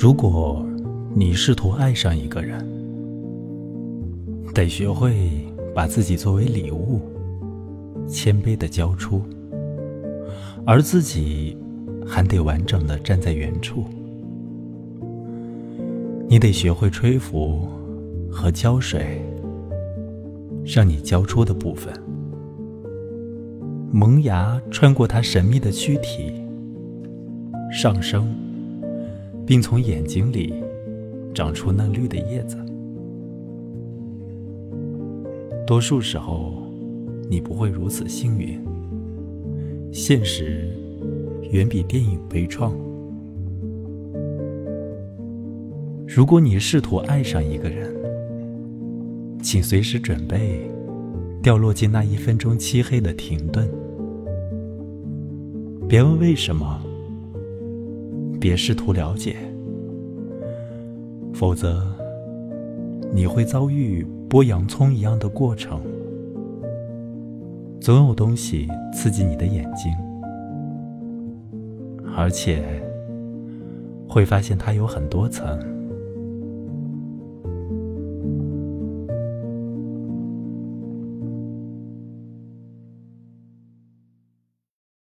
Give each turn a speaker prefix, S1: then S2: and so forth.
S1: 如果你试图爱上一个人，得学会把自己作为礼物，谦卑的交出，而自己还得完整的站在原处。你得学会吹拂和浇水，让你交出的部分萌芽，穿过它神秘的躯体，上升，并从眼睛里长出嫩绿的叶子。多数时候，你不会如此幸运。现实远比电影悲怆。如果你试图爱上一个人，请随时准备掉落进那一分钟漆黑的停顿。别问为什么，别试图了解，否则你会遭遇剥洋葱一样的过程。总有东西刺激你的眼睛，而且会发现它有很多层。